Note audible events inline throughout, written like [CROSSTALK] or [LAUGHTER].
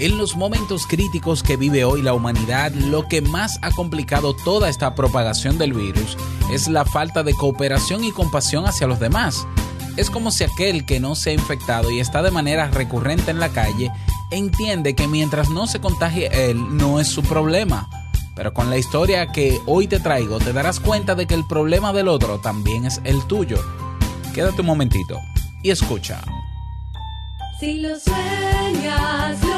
En los momentos críticos que vive hoy la humanidad, lo que más ha complicado toda esta propagación del virus es la falta de cooperación y compasión hacia los demás. Es como si aquel que no se ha infectado y está de manera recurrente en la calle entiende que mientras no se contagie él no es su problema. Pero con la historia que hoy te traigo te darás cuenta de que el problema del otro también es el tuyo. Quédate un momentito y escucha. Si lo sueñas, Y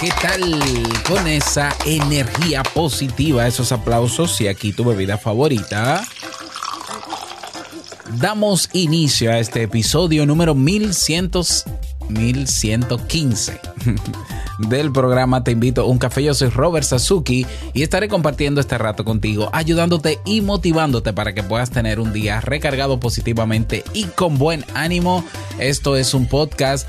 ¿Qué tal con esa energía positiva, esos aplausos y aquí tu bebida favorita? Damos inicio a este episodio número 1100, 1115 [LAUGHS] del programa Te invito a un café. Yo soy Robert Sasuki y estaré compartiendo este rato contigo, ayudándote y motivándote para que puedas tener un día recargado positivamente y con buen ánimo. Esto es un podcast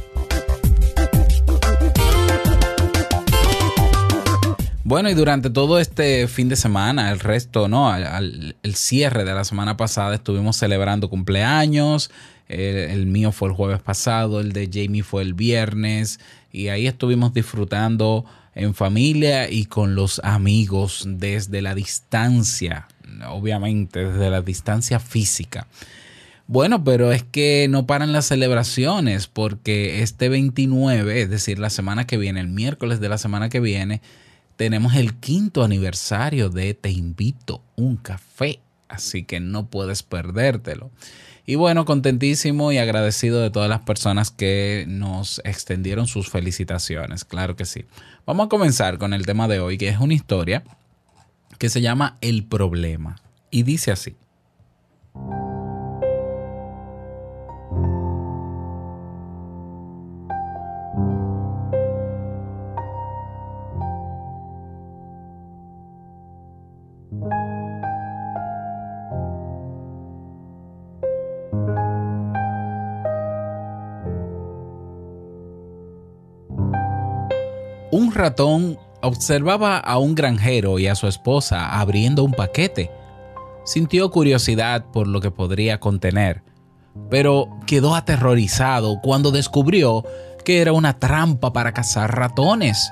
Bueno, y durante todo este fin de semana, el resto, ¿no? el cierre de la semana pasada estuvimos celebrando cumpleaños. El, mío fue el jueves pasado, el de Jamie fue el viernes. Y ahí estuvimos disfrutando en familia y con los amigos desde la distancia, obviamente desde la distancia física. Bueno, pero es que no paran las celebraciones porque este 29, es decir, la semana que viene, el miércoles de la semana que viene, tenemos el quinto aniversario de Te invito un café, así que no puedes perdértelo. Y bueno, contentísimo y agradecido de todas las personas que nos extendieron sus felicitaciones, claro que sí. Vamos a comenzar con el tema de hoy, que es una historia que se llama El problema. Y dice así. Un ratón observaba a un granjero y a su esposa abriendo un paquete. Sintió curiosidad por lo que podría contener, pero quedó aterrorizado cuando descubrió que era una trampa para cazar ratones.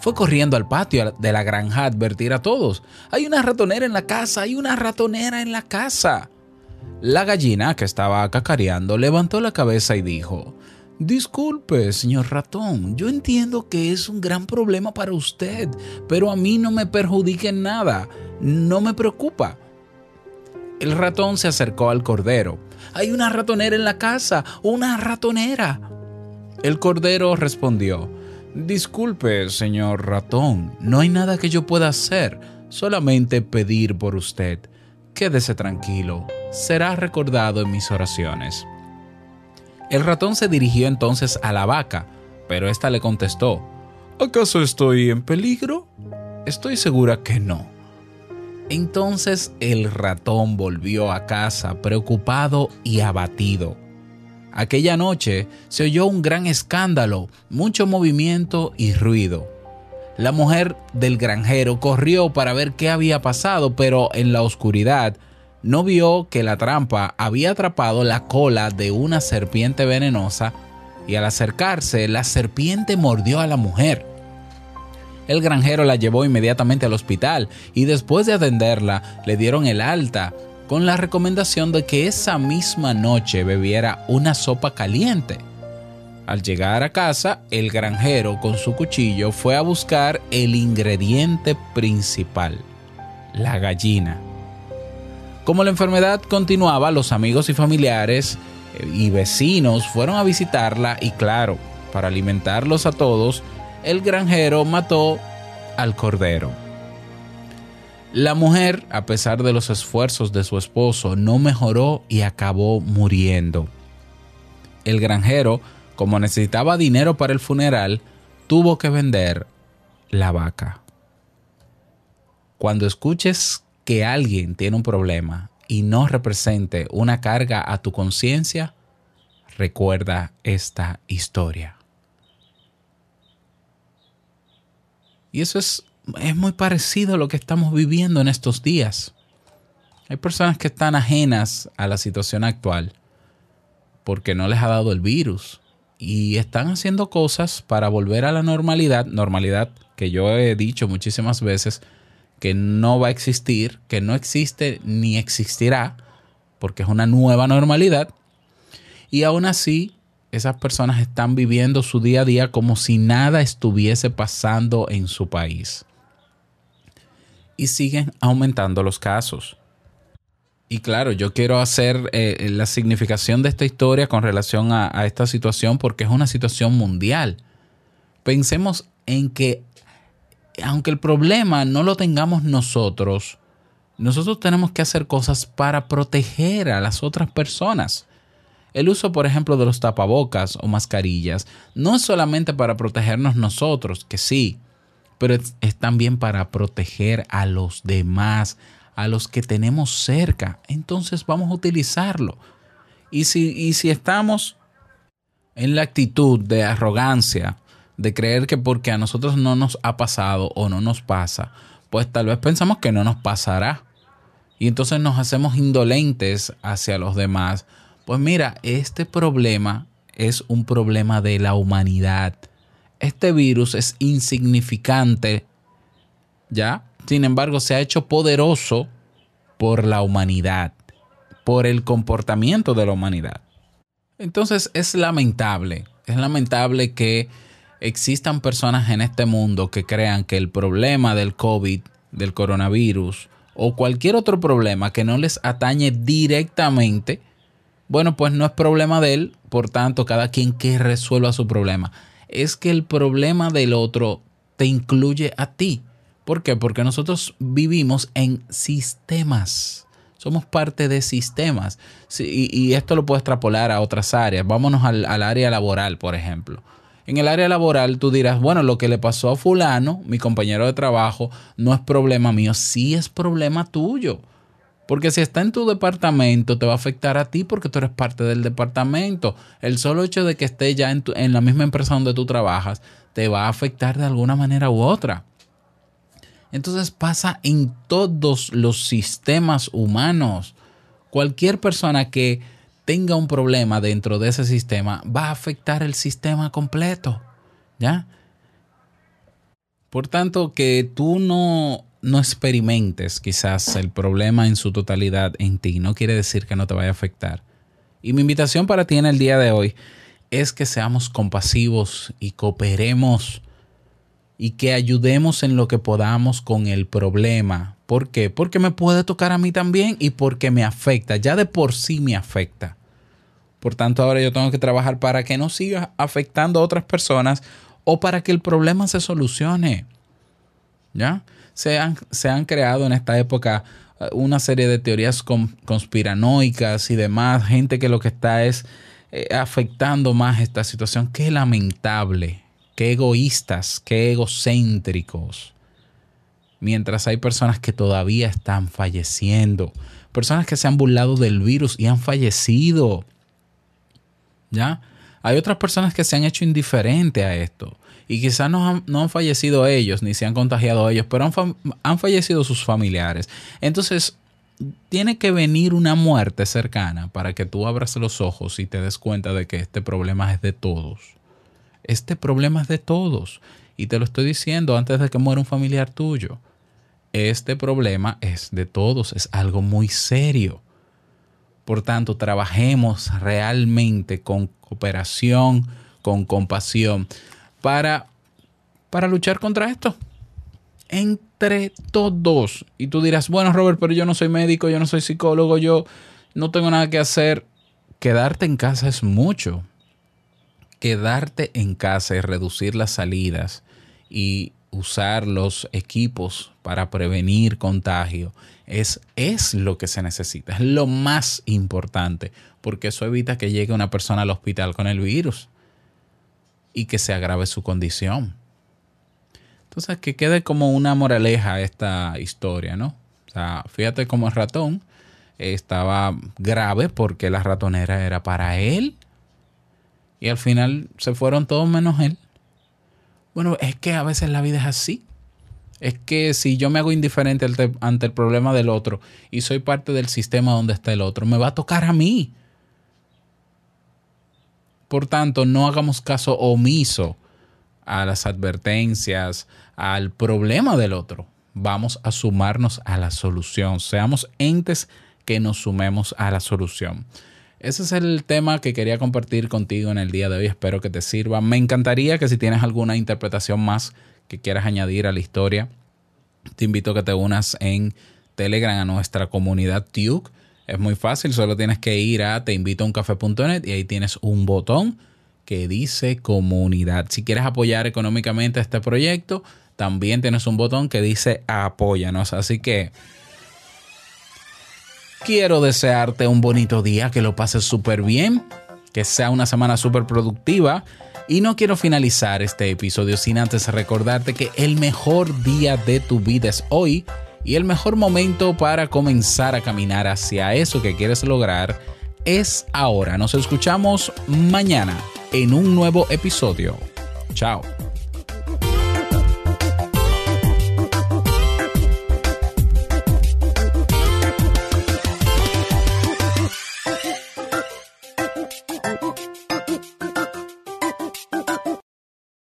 Fue corriendo al patio de la granja a advertir a todos. Hay una ratonera en la casa, hay una ratonera en la casa. La gallina, que estaba cacareando, levantó la cabeza y dijo, Disculpe, señor ratón, yo entiendo que es un gran problema para usted, pero a mí no me perjudica en nada, no me preocupa. El ratón se acercó al cordero. Hay una ratonera en la casa, una ratonera. El cordero respondió, Disculpe, señor ratón, no hay nada que yo pueda hacer, solamente pedir por usted. Quédese tranquilo, será recordado en mis oraciones. El ratón se dirigió entonces a la vaca, pero ésta le contestó, ¿acaso estoy en peligro? Estoy segura que no. Entonces el ratón volvió a casa preocupado y abatido. Aquella noche se oyó un gran escándalo, mucho movimiento y ruido. La mujer del granjero corrió para ver qué había pasado, pero en la oscuridad no vio que la trampa había atrapado la cola de una serpiente venenosa y al acercarse la serpiente mordió a la mujer. El granjero la llevó inmediatamente al hospital y después de atenderla le dieron el alta con la recomendación de que esa misma noche bebiera una sopa caliente. Al llegar a casa, el granjero con su cuchillo fue a buscar el ingrediente principal, la gallina. Como la enfermedad continuaba, los amigos y familiares eh, y vecinos fueron a visitarla y claro, para alimentarlos a todos, el granjero mató al cordero. La mujer, a pesar de los esfuerzos de su esposo, no mejoró y acabó muriendo. El granjero, como necesitaba dinero para el funeral, tuvo que vender la vaca. Cuando escuches que alguien tiene un problema y no represente una carga a tu conciencia, recuerda esta historia. Y eso es es muy parecido a lo que estamos viviendo en estos días. Hay personas que están ajenas a la situación actual porque no les ha dado el virus y están haciendo cosas para volver a la normalidad, normalidad que yo he dicho muchísimas veces que no va a existir, que no existe ni existirá, porque es una nueva normalidad. Y aún así, esas personas están viviendo su día a día como si nada estuviese pasando en su país y siguen aumentando los casos. Y claro, yo quiero hacer eh, la significación de esta historia con relación a, a esta situación porque es una situación mundial. Pensemos en que aunque el problema no lo tengamos nosotros, nosotros tenemos que hacer cosas para proteger a las otras personas. El uso, por ejemplo, de los tapabocas o mascarillas no es solamente para protegernos nosotros, que sí, pero es, también para proteger a los demás, a los que tenemos cerca. Entonces vamos a utilizarlo. Y si, y si estamos en la actitud de arrogancia, de creer que porque a nosotros no nos ha pasado o no nos pasa, pues tal vez pensamos que no nos pasará. Y entonces nos hacemos indolentes hacia los demás. Pues mira, este problema es un problema de la humanidad este virus es insignificante, ¿ya? Sin embargo, se ha hecho poderoso por la humanidad, por el comportamiento de la humanidad. Entonces es lamentable, es lamentable que existan personas en este mundo que crean que el problema del COVID, del coronavirus o cualquier otro problema que no les atañe directamente, bueno, pues no es problema de él, por tanto, cada quien que resuelva su problema es que el problema del otro te incluye a ti. ¿Por qué? Porque nosotros vivimos en sistemas. Somos parte de sistemas. y, esto lo puedo extrapolar a otras áreas. Vámonos al, al área laboral, por ejemplo. En el área laboral tú dirás, bueno, lo que le pasó a fulano, mi compañero de trabajo, no es problema mío, sí es problema tuyo. Porque si está en tu departamento, te va a afectar a ti porque tú eres parte del departamento. El solo hecho de que esté ya en, en la misma empresa donde tú trabajas, te va a afectar de alguna manera u otra. Entonces pasa en todos los sistemas humanos. Cualquier persona que tenga un problema dentro de ese sistema va a afectar el sistema completo. ¿Ya? Por tanto, que tú no no experimentes quizás el problema en su totalidad en ti, no quiere decir que no te vaya a afectar. Y mi invitación para ti en el día de hoy es que seamos compasivos y cooperemos y que ayudemos en lo que podamos con el problema. ¿Por qué? Porque me puede tocar a mí también y porque me afecta, ya de por sí me afecta. Por tanto, ahora yo tengo que trabajar para que no siga afectando a otras personas o para que el problema se solucione. ¿Ya? se han, creado en esta época eh, una serie de teorías conspiranoicas y demás, gente que lo que está es eh, afectando más esta situación. Qué lamentable, qué egoístas, qué egocéntricos. Mientras hay personas que todavía están falleciendo, personas que se han burlado del virus y han fallecido. ¿Ya? Hay otras personas que se han hecho indiferentes a esto. Y quizás no han, no han, fallecido ellos, ni se han contagiado ellos, pero han, han fallecido sus familiares. Entonces, tiene que venir una muerte cercana para que tú abras los ojos y te des cuenta de que este problema es de todos. Este problema es de todos. Y te lo estoy diciendo antes de que muera un familiar tuyo. Este problema es de todos, es algo muy serio. Por tanto, trabajemos realmente con cooperación, con compasión, para, para luchar contra esto. Entre todos. Y tú dirás, bueno, Robert, pero yo no soy médico, yo no soy psicólogo, yo no tengo nada que hacer. Quedarte en casa es mucho. Quedarte en casa y reducir las salidas y usar los equipos para prevenir contagio es, es lo que se necesita, es lo más importante, porque eso evita que llegue una persona al hospital con el virus y que se agrave su condición. Entonces, que quede como una moraleja esta historia, ¿no? O sea, fíjate cómo el ratón estaba grave porque la ratonera era para él y al final se fueron todos menos él. Bueno, es que a veces la vida es así. Es que si yo me hago indiferente ante el problema del otro y soy parte del sistema donde está el otro, me va a tocar a mí. Por tanto, no hagamos caso omiso a las advertencias, al problema del otro. Vamos a sumarnos a la solución. Seamos entes que nos sumemos a la solución. Ese es el tema que quería compartir contigo en el día de hoy. Espero que te sirva. Me encantaría que si tienes alguna interpretación más que quieras añadir a la historia, te invito a que te unas en Telegram a nuestra comunidad Tuke es muy fácil, solo tienes que ir a teinvitouncafe.net y ahí tienes un botón que dice comunidad. Si quieres apoyar económicamente este proyecto, también tienes un botón que dice apóyanos. Así que quiero desearte un bonito día, que lo pases súper bien, que sea una semana súper productiva. Y no quiero finalizar este episodio sin antes recordarte que el mejor día de tu vida es hoy y el mejor momento para comenzar a caminar hacia eso que quieres lograr es ahora. Nos escuchamos mañana en un nuevo episodio. Chao.